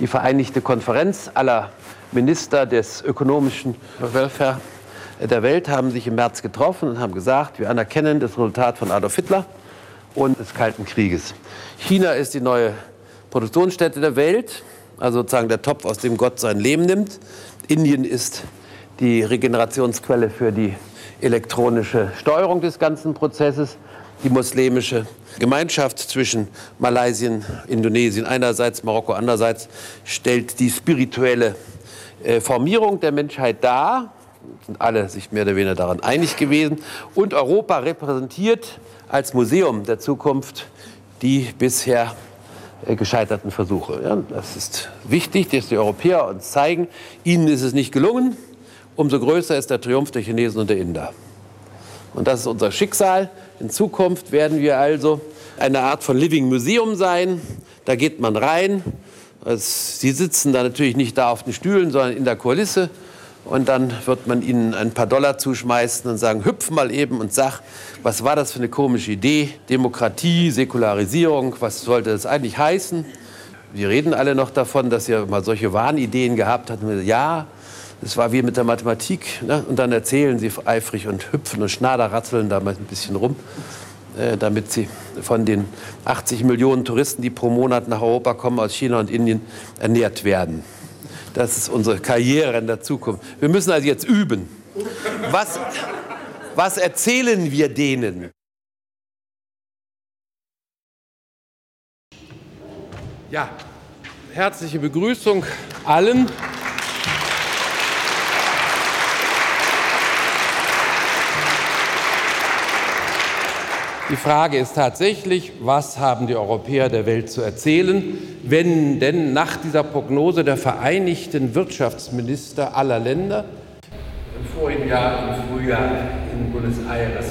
Die Vereinigte Konferenz aller Minister des ökonomischen Welfare der Welt haben sich im März getroffen und haben gesagt, wir anerkennen das Resultat von Adolf Hitler und des Kalten Krieges. China ist die neue Produktionsstätte der Welt, also sozusagen der Topf, aus dem Gott sein Leben nimmt. Indien ist die Regenerationsquelle für die elektronische Steuerung des ganzen Prozesses. Die muslimische Gemeinschaft zwischen Malaysien, Indonesien einerseits, Marokko andererseits stellt die spirituelle äh, Formierung der Menschheit dar. Sind alle sich mehr oder weniger daran einig gewesen. Und Europa repräsentiert als Museum der Zukunft die bisher äh, gescheiterten Versuche. Ja, das ist wichtig, dass die Europäer uns zeigen, ihnen ist es nicht gelungen. Umso größer ist der Triumph der Chinesen und der Inder. Und das ist unser Schicksal. In Zukunft werden wir also eine Art von Living Museum sein. Da geht man rein. Sie sitzen da natürlich nicht da auf den Stühlen, sondern in der Kulisse. Und dann wird man ihnen ein paar Dollar zuschmeißen und sagen, hüpf mal eben und sag, was war das für eine komische Idee? Demokratie, Säkularisierung, was sollte das eigentlich heißen? Wir reden alle noch davon, dass ihr mal solche Wahnideen gehabt habt. Ja, es war wie mit der Mathematik. Ne? Und dann erzählen sie eifrig und hüpfen und schnaderratzeln da mal ein bisschen rum, äh, damit sie von den 80 Millionen Touristen, die pro Monat nach Europa kommen aus China und Indien, ernährt werden. Das ist unsere Karriere in der Zukunft. Wir müssen also jetzt üben. Was, was erzählen wir denen? Ja, herzliche Begrüßung allen. Die Frage ist tatsächlich, was haben die Europäer der Welt zu erzählen, wenn denn nach dieser Prognose der vereinigten Wirtschaftsminister aller Länder im vorigen Jahr im Frühjahr in Buenos Aires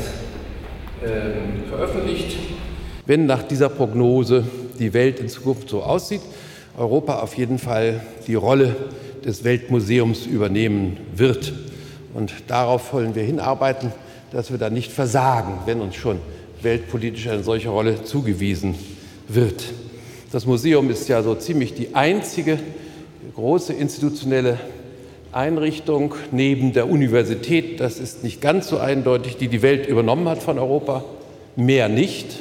äh, veröffentlicht, wenn nach dieser Prognose die Welt in Zukunft so aussieht, Europa auf jeden Fall die Rolle des Weltmuseums übernehmen wird. Und darauf wollen wir hinarbeiten, dass wir da nicht versagen, wenn uns schon weltpolitisch eine solche Rolle zugewiesen wird. Das Museum ist ja so ziemlich die einzige große institutionelle Einrichtung neben der Universität, das ist nicht ganz so eindeutig, die die Welt übernommen hat von Europa, mehr nicht.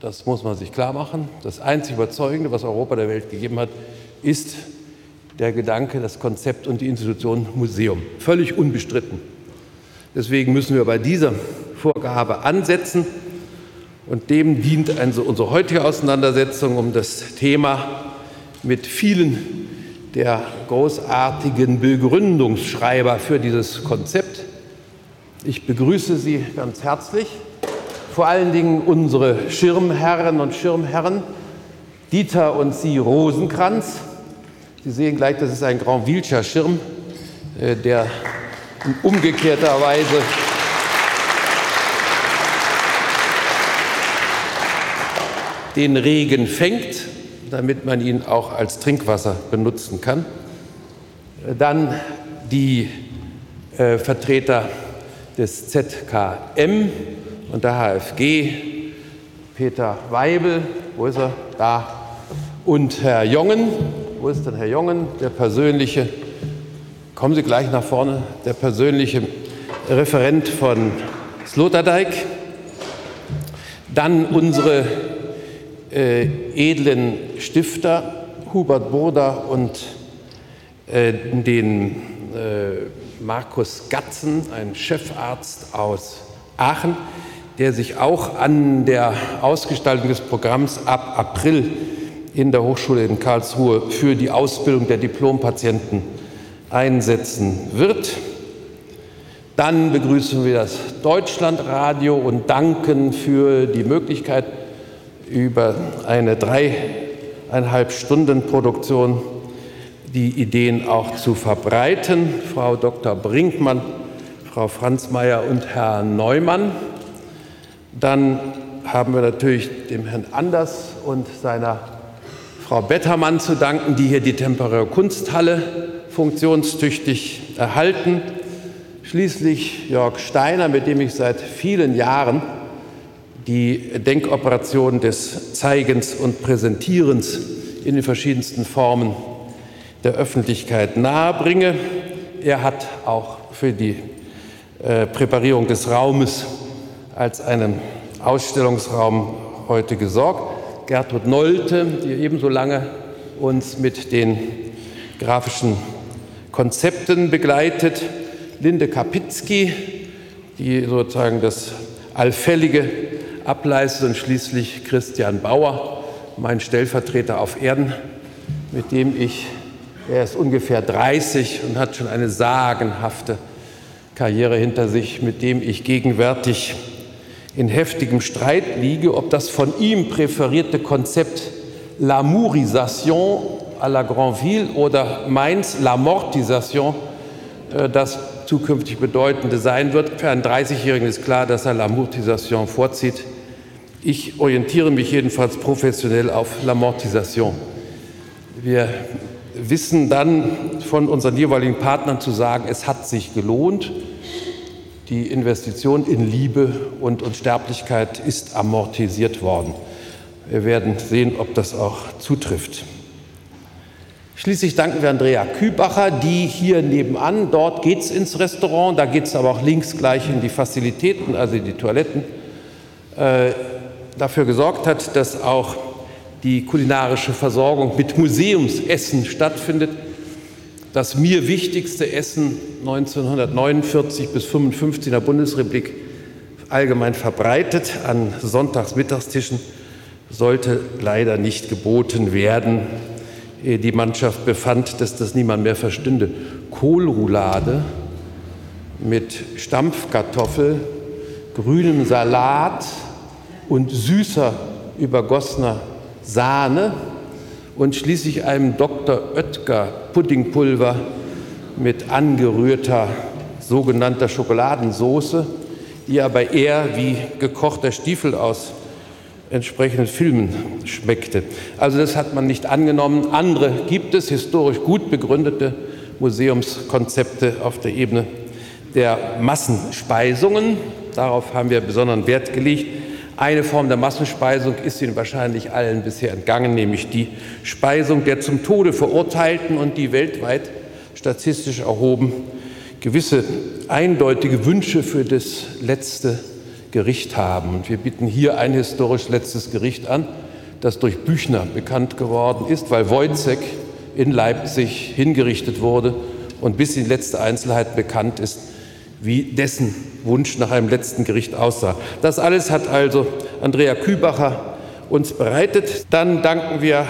Das muss man sich klar machen. Das einzig Überzeugende, was Europa der Welt gegeben hat, ist der Gedanke, das Konzept und die Institution Museum. Völlig unbestritten. Deswegen müssen wir bei dieser Vorgabe ansetzen. Und dem dient also unsere heutige Auseinandersetzung um das Thema mit vielen der großartigen Begründungsschreiber für dieses Konzept. Ich begrüße Sie ganz herzlich, vor allen Dingen unsere Schirmherren und Schirmherren, Dieter und Sie Rosenkranz. Sie sehen gleich, das ist ein Grand Wilcher Schirm, äh, der in umgekehrter Weise den Regen fängt, damit man ihn auch als Trinkwasser benutzen kann. Dann die äh, Vertreter des ZKM und der HFG, Peter Weibel, wo ist er? Da. Und Herr Jongen, wo ist denn Herr Jongen, der persönliche, kommen Sie gleich nach vorne, der persönliche Referent von Sloterdijk. Dann unsere äh, edlen Stifter Hubert Burda und äh, den äh, Markus Gatzen, ein Chefarzt aus Aachen, der sich auch an der Ausgestaltung des Programms ab April in der Hochschule in Karlsruhe für die Ausbildung der Diplompatienten einsetzen wird. Dann begrüßen wir das Deutschlandradio und danken für die Möglichkeit, über eine dreieinhalb Stunden Produktion die Ideen auch zu verbreiten. Frau Dr. Brinkmann, Frau Franzmeier und Herr Neumann. Dann haben wir natürlich dem Herrn Anders und seiner Frau Bettermann zu danken, die hier die temporäre Kunsthalle funktionstüchtig erhalten. Schließlich Jörg Steiner, mit dem ich seit vielen Jahren die Denkoperation des Zeigens und Präsentierens in den verschiedensten Formen der Öffentlichkeit nahebringe. Er hat auch für die äh, Präparierung des Raumes als einen Ausstellungsraum heute gesorgt. Gertrud Nolte, die ebenso lange uns mit den grafischen Konzepten begleitet. Linde Kapitzky, die sozusagen das Allfällige ableistet und schließlich Christian Bauer, mein Stellvertreter auf Erden, mit dem ich, er ist ungefähr 30 und hat schon eine sagenhafte Karriere hinter sich, mit dem ich gegenwärtig in heftigem Streit liege, ob das von ihm präferierte Konzept L'Amourisation à la Grandville oder meins L'Amortisation äh, das zukünftig bedeutende sein wird. Für einen 30-Jährigen ist klar, dass er L'Amortisation vorzieht. Ich orientiere mich jedenfalls professionell auf L'Amortisation. Wir wissen dann von unseren jeweiligen Partnern zu sagen, es hat sich gelohnt. Die Investition in Liebe und Unsterblichkeit ist amortisiert worden. Wir werden sehen, ob das auch zutrifft. Schließlich danken wir Andrea Kübacher, die hier nebenan, dort geht es ins Restaurant, da geht es aber auch links gleich in die Fazilitäten, also die Toiletten, äh, dafür gesorgt hat, dass auch die kulinarische Versorgung mit Museumsessen stattfindet. Das mir wichtigste Essen 1949 bis 1955 in der Bundesrepublik allgemein verbreitet an Sonntagsmittagstischen sollte leider nicht geboten werden. Die Mannschaft befand, dass das niemand mehr verstünde. Kohlroulade mit Stampfkartoffel, grünem Salat und süßer übergossener Sahne und schließlich einem Dr. Oetker Puddingpulver mit angerührter sogenannter Schokoladensoße, die aber eher wie gekochter Stiefel aus entsprechenden Filmen schmeckte. Also das hat man nicht angenommen. Andere gibt es, historisch gut begründete Museumskonzepte auf der Ebene der Massenspeisungen. Darauf haben wir besonderen Wert gelegt. Eine Form der Massenspeisung ist Ihnen wahrscheinlich allen bisher entgangen, nämlich die Speisung der zum Tode Verurteilten und die weltweit statistisch erhoben gewisse eindeutige Wünsche für das letzte Gericht haben. Und wir bieten hier ein historisch letztes Gericht an, das durch Büchner bekannt geworden ist, weil Wojcek in Leipzig hingerichtet wurde und bis in letzte Einzelheit bekannt ist, wie dessen Wunsch nach einem letzten Gericht aussah. Das alles hat also Andrea Kübacher uns bereitet. Dann danken wir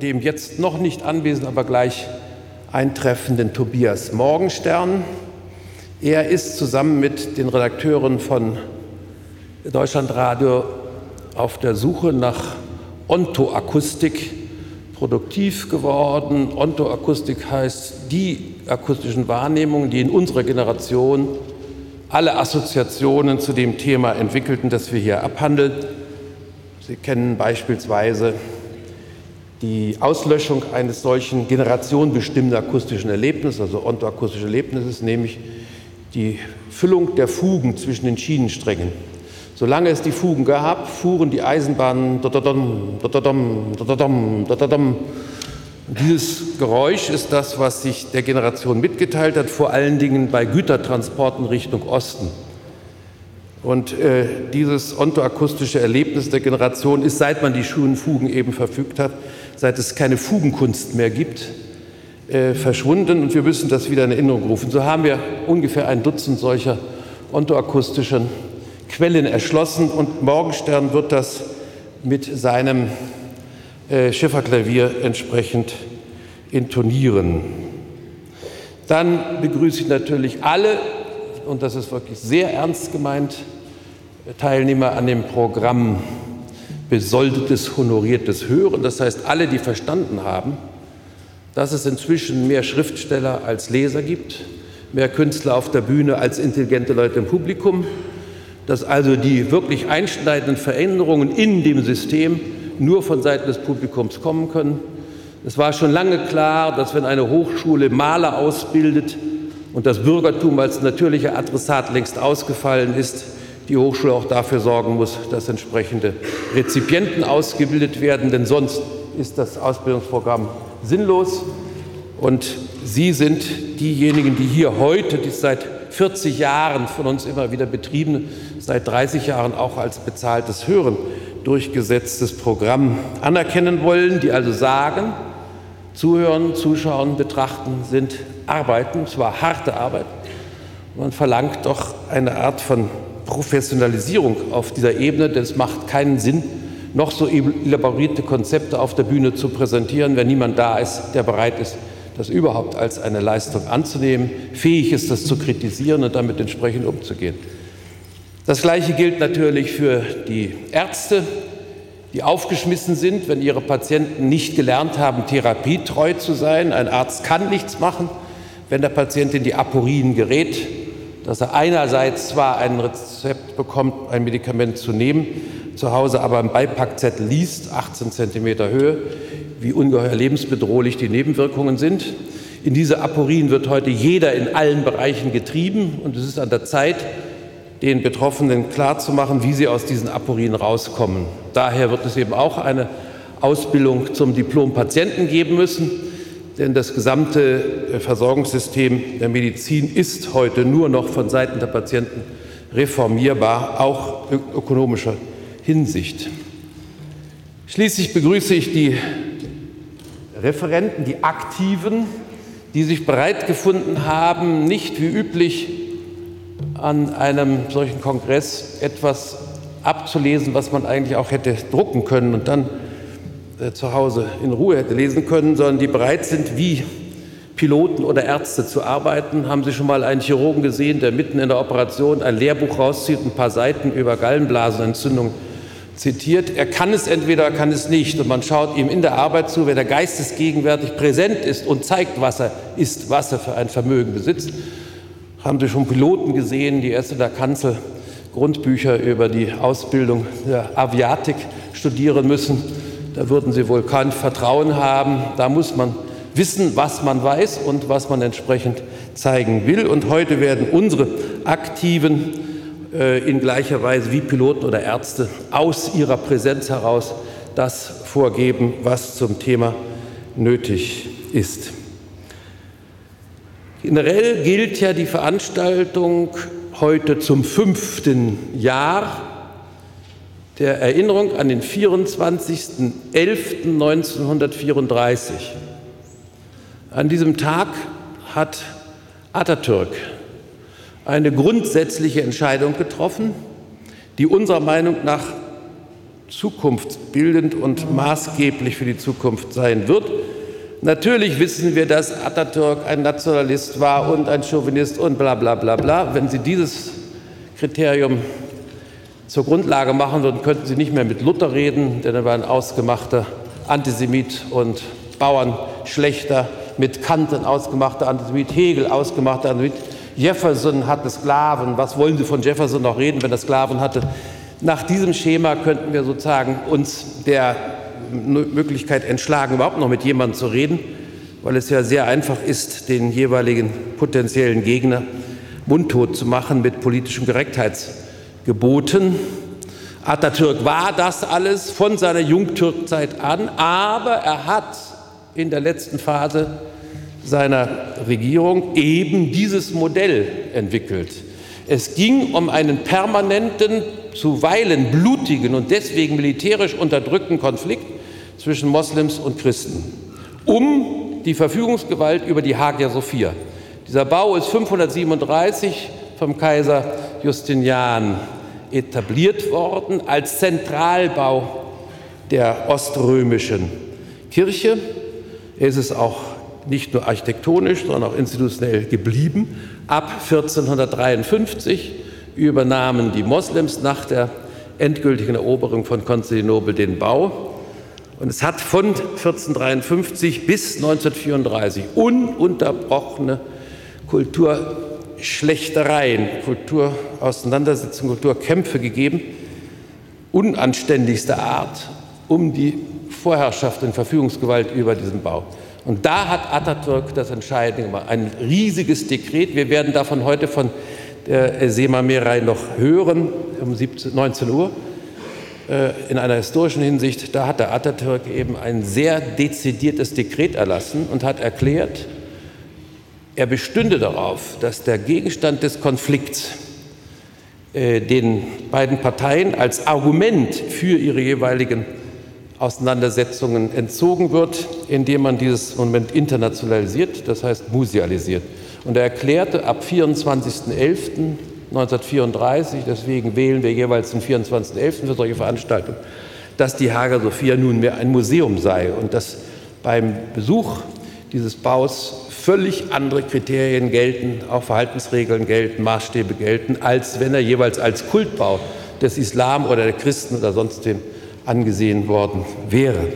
dem jetzt noch nicht anwesenden, aber gleich eintreffenden Tobias Morgenstern. Er ist zusammen mit den Redakteuren von Deutschlandradio auf der Suche nach Ontoakustik produktiv geworden. Ontoakustik heißt die akustischen Wahrnehmungen, die in unserer Generation alle Assoziationen zu dem Thema entwickelten, das wir hier abhandeln. Sie kennen beispielsweise die Auslöschung eines solchen generationenbestimmten akustischen Erlebnisses, also ontoakustische Erlebnisses, nämlich die Füllung der Fugen zwischen den Schienensträngen. Solange es die Fugen gab, fuhren die Eisenbahnen. Dieses Geräusch ist das, was sich der Generation mitgeteilt hat, vor allen Dingen bei Gütertransporten Richtung Osten. Und äh, dieses ontoakustische Erlebnis der Generation ist, seit man die Schuhenfugen eben verfügt hat, seit es keine Fugenkunst mehr gibt, äh, verschwunden und wir müssen das wieder in Erinnerung rufen. So haben wir ungefähr ein Dutzend solcher ontoakustischen Quellen erschlossen und Morgenstern wird das mit seinem äh, Schifferklavier entsprechend intonieren. Dann begrüße ich natürlich alle, und das ist wirklich sehr ernst gemeint, Teilnehmer an dem Programm besoldetes, honoriertes Hören. Das heißt, alle, die verstanden haben, dass es inzwischen mehr Schriftsteller als Leser gibt, mehr Künstler auf der Bühne als intelligente Leute im Publikum, dass also die wirklich einschneidenden Veränderungen in dem System nur von Seiten des Publikums kommen können. Es war schon lange klar, dass wenn eine Hochschule Maler ausbildet und das Bürgertum als natürlicher Adressat längst ausgefallen ist, die Hochschule auch dafür sorgen muss, dass entsprechende Rezipienten ausgebildet werden, denn sonst ist das Ausbildungsprogramm sinnlos. Und Sie sind diejenigen, die hier heute, die seit 40 Jahren von uns immer wieder betrieben, seit 30 Jahren auch als bezahltes Hören durchgesetztes Programm anerkennen wollen, die also sagen, Zuhören, Zuschauen, Betrachten sind Arbeiten, zwar harte Arbeit. Man verlangt doch eine Art von Professionalisierung auf dieser Ebene, denn es macht keinen Sinn, noch so elaborierte Konzepte auf der Bühne zu präsentieren, wenn niemand da ist, der bereit ist, das überhaupt als eine Leistung anzunehmen, fähig ist, das zu kritisieren und damit entsprechend umzugehen. Das Gleiche gilt natürlich für die Ärzte, die aufgeschmissen sind, wenn ihre Patienten nicht gelernt haben, therapietreu zu sein. Ein Arzt kann nichts machen, wenn der Patient in die Aporien gerät, dass er einerseits zwar ein Rezept bekommt, ein Medikament zu nehmen, zu Hause aber im Beipackzettel liest, 18 cm Höhe, wie ungeheuer lebensbedrohlich die Nebenwirkungen sind. In diese Aporien wird heute jeder in allen Bereichen getrieben und es ist an der Zeit, den Betroffenen klarzumachen, wie sie aus diesen Aporien rauskommen. Daher wird es eben auch eine Ausbildung zum Diplompatienten geben müssen, denn das gesamte Versorgungssystem der Medizin ist heute nur noch von Seiten der Patienten reformierbar, auch ökonomischer Hinsicht. Schließlich begrüße ich die Referenten, die Aktiven, die sich bereit gefunden haben, nicht wie üblich an einem solchen Kongress etwas abzulesen, was man eigentlich auch hätte drucken können und dann äh, zu Hause in Ruhe hätte lesen können, sondern die bereit sind, wie Piloten oder Ärzte zu arbeiten. Haben Sie schon mal einen Chirurgen gesehen, der mitten in der Operation ein Lehrbuch rauszieht, ein paar Seiten über Gallenblasenentzündung zitiert? Er kann es entweder, kann es nicht. Und man schaut ihm in der Arbeit zu, wenn er geistesgegenwärtig präsent ist und zeigt, was er ist, was er für ein Vermögen besitzt haben Sie schon Piloten gesehen, die erst in der Kanzel Grundbücher über die Ausbildung der Aviatik studieren müssen. Da würden Sie wohl kein Vertrauen haben. Da muss man wissen, was man weiß und was man entsprechend zeigen will. Und heute werden unsere Aktiven in gleicher Weise wie Piloten oder Ärzte aus ihrer Präsenz heraus das vorgeben, was zum Thema nötig ist. Generell gilt ja die Veranstaltung heute zum fünften Jahr der Erinnerung an den 24.11.1934. An diesem Tag hat Atatürk eine grundsätzliche Entscheidung getroffen, die unserer Meinung nach zukunftsbildend und maßgeblich für die Zukunft sein wird. Natürlich wissen wir, dass Atatürk ein Nationalist war und ein Chauvinist und bla bla bla bla. Wenn Sie dieses Kriterium zur Grundlage machen würden, könnten Sie nicht mehr mit Luther reden, denn er war ein ausgemachter Antisemit und Bauernschlechter, mit Kant ein ausgemachter Antisemit, Hegel ausgemachter Antisemit. Jefferson hatte Sklaven. Was wollen Sie von Jefferson noch reden, wenn er Sklaven hatte? Nach diesem Schema könnten wir sozusagen uns der Möglichkeit entschlagen, überhaupt noch mit jemandem zu reden, weil es ja sehr einfach ist, den jeweiligen potenziellen Gegner mundtot zu machen mit politischen Gerecktheitsgeboten. Atatürk war das alles von seiner Jungtürkzeit an, aber er hat in der letzten Phase seiner Regierung eben dieses Modell entwickelt. Es ging um einen permanenten, zuweilen blutigen und deswegen militärisch unterdrückten Konflikt zwischen Moslems und Christen um die Verfügungsgewalt über die Hagia Sophia. Dieser Bau ist 537 vom Kaiser Justinian etabliert worden als Zentralbau der oströmischen Kirche. Er ist es auch nicht nur architektonisch, sondern auch institutionell geblieben. Ab 1453 übernahmen die Moslems nach der endgültigen Eroberung von Konstantinopel den Bau und es hat von 1453 bis 1934 ununterbrochene Kulturschlechtereien, Kulturauseinandersetzungen, Kulturkämpfe gegeben, unanständigster Art, um die Vorherrschaft und Verfügungsgewalt über diesen Bau. Und da hat Atatürk das Entscheidende gemacht. Ein riesiges Dekret. Wir werden davon heute von der Semamerei noch hören, um 17, 19 Uhr. äh, in einer historischen Hinsicht, da hat der Atatürk eben ein sehr dezidiertes Dekret erlassen und hat erklärt, er bestünde darauf, dass der Gegenstand des Konflikts äh, den beiden Parteien als Argument für ihre jeweiligen Auseinandersetzungen entzogen wird, indem man dieses Moment internationalisiert, das heißt musealisiert. Und er erklärte ab 24.11. 1934, deswegen wählen wir jeweils den 24.11. für solche Veranstaltungen, dass die Hagia Sophia nunmehr ein Museum sei und dass beim Besuch dieses Baus völlig andere Kriterien gelten, auch Verhaltensregeln gelten, Maßstäbe gelten, als wenn er jeweils als Kultbau des Islam oder der Christen oder sonst wem angesehen worden wäre.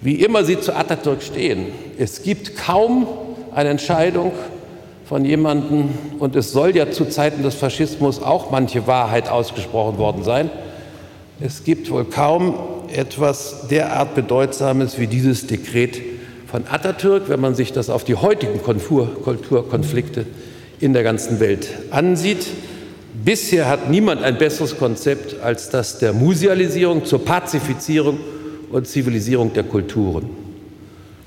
Wie immer Sie zu Atatürk stehen, es gibt kaum eine Entscheidung von jemandem, und es soll ja zu Zeiten des Faschismus auch manche Wahrheit ausgesprochen worden sein, es gibt wohl kaum etwas derart Bedeutsames wie dieses Dekret von Atatürk, wenn man sich das auf die heutigen Kulturkonflikte in der ganzen Welt ansieht. Bisher hat niemand ein besseres Konzept als das der Musealisierung zur Pazifizierung und Zivilisierung der Kulturen.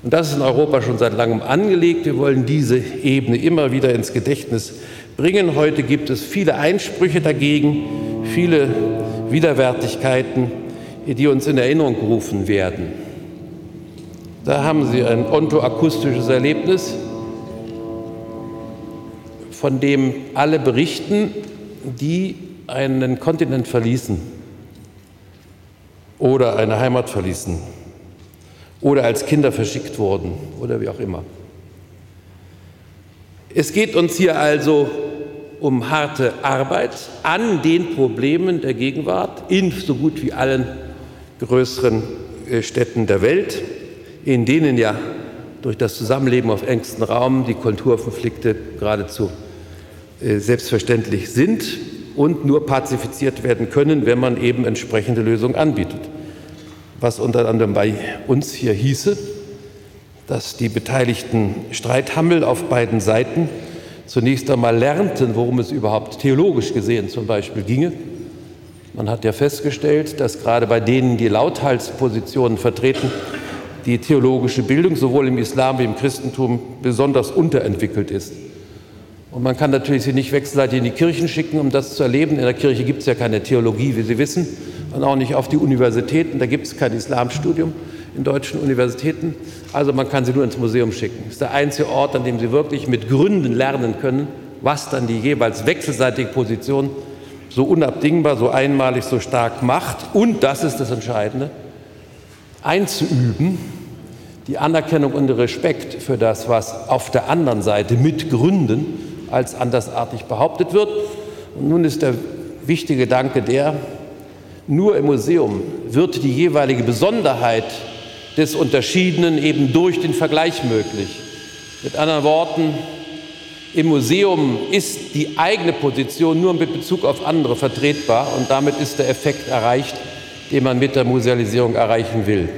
Und das ist in Europa schon seit langem angelegt. Wir wollen diese Ebene immer wieder ins Gedächtnis bringen. Heute gibt es viele Einsprüche dagegen, viele Widerwärtigkeiten, die uns in Erinnerung gerufen werden. Da haben Sie ein ontoakustisches Erlebnis, von dem alle berichten, die einen Kontinent verließen oder eine Heimat verließen oder als Kinder verschickt wurden oder wie auch immer. Es geht uns hier also um harte Arbeit an den Problemen der Gegenwart in so gut wie allen größeren äh, Städten der Welt, in denen ja durch das Zusammenleben auf engstem Raum die Kulturkonflikte geradezu selbstverständlich sind und nur pazifiziert werden können, wenn man eben entsprechende Lösungen anbietet was unter anderem bei uns hier hieße, dass die beteiligten Streithammel auf beiden Seiten zunächst einmal lernten, worum es überhaupt theologisch gesehen zum Beispiel ginge. Man hat ja festgestellt, dass gerade bei denen, die Lauthalspositionen vertreten, die theologische Bildung sowohl im Islam wie im Christentum besonders unterentwickelt ist. Und man kann natürlich sie nicht wechselseitig in die Kirchen schicken, um das zu erleben. In der Kirche gibt es ja keine Theologie, wie Sie wissen und auch nicht auf die Universitäten. Da gibt es kein Islamstudium in deutschen Universitäten. Also man kann sie nur ins Museum schicken. Das ist der einzige Ort, an dem sie wirklich mit Gründen lernen können, was dann die jeweils wechselseitige Position so unabdingbar, so einmalig, so stark macht. Und das ist das Entscheidende, einzuüben, die Anerkennung und Respekt für das, was auf der anderen Seite mit Gründen als andersartig behauptet wird. Und nun ist der wichtige Gedanke der, nur im Museum wird die jeweilige Besonderheit des Unterschiedenen eben durch den Vergleich möglich. Mit anderen Worten, im Museum ist die eigene Position nur mit Bezug auf andere vertretbar und damit ist der Effekt erreicht, den man mit der Musealisierung erreichen will.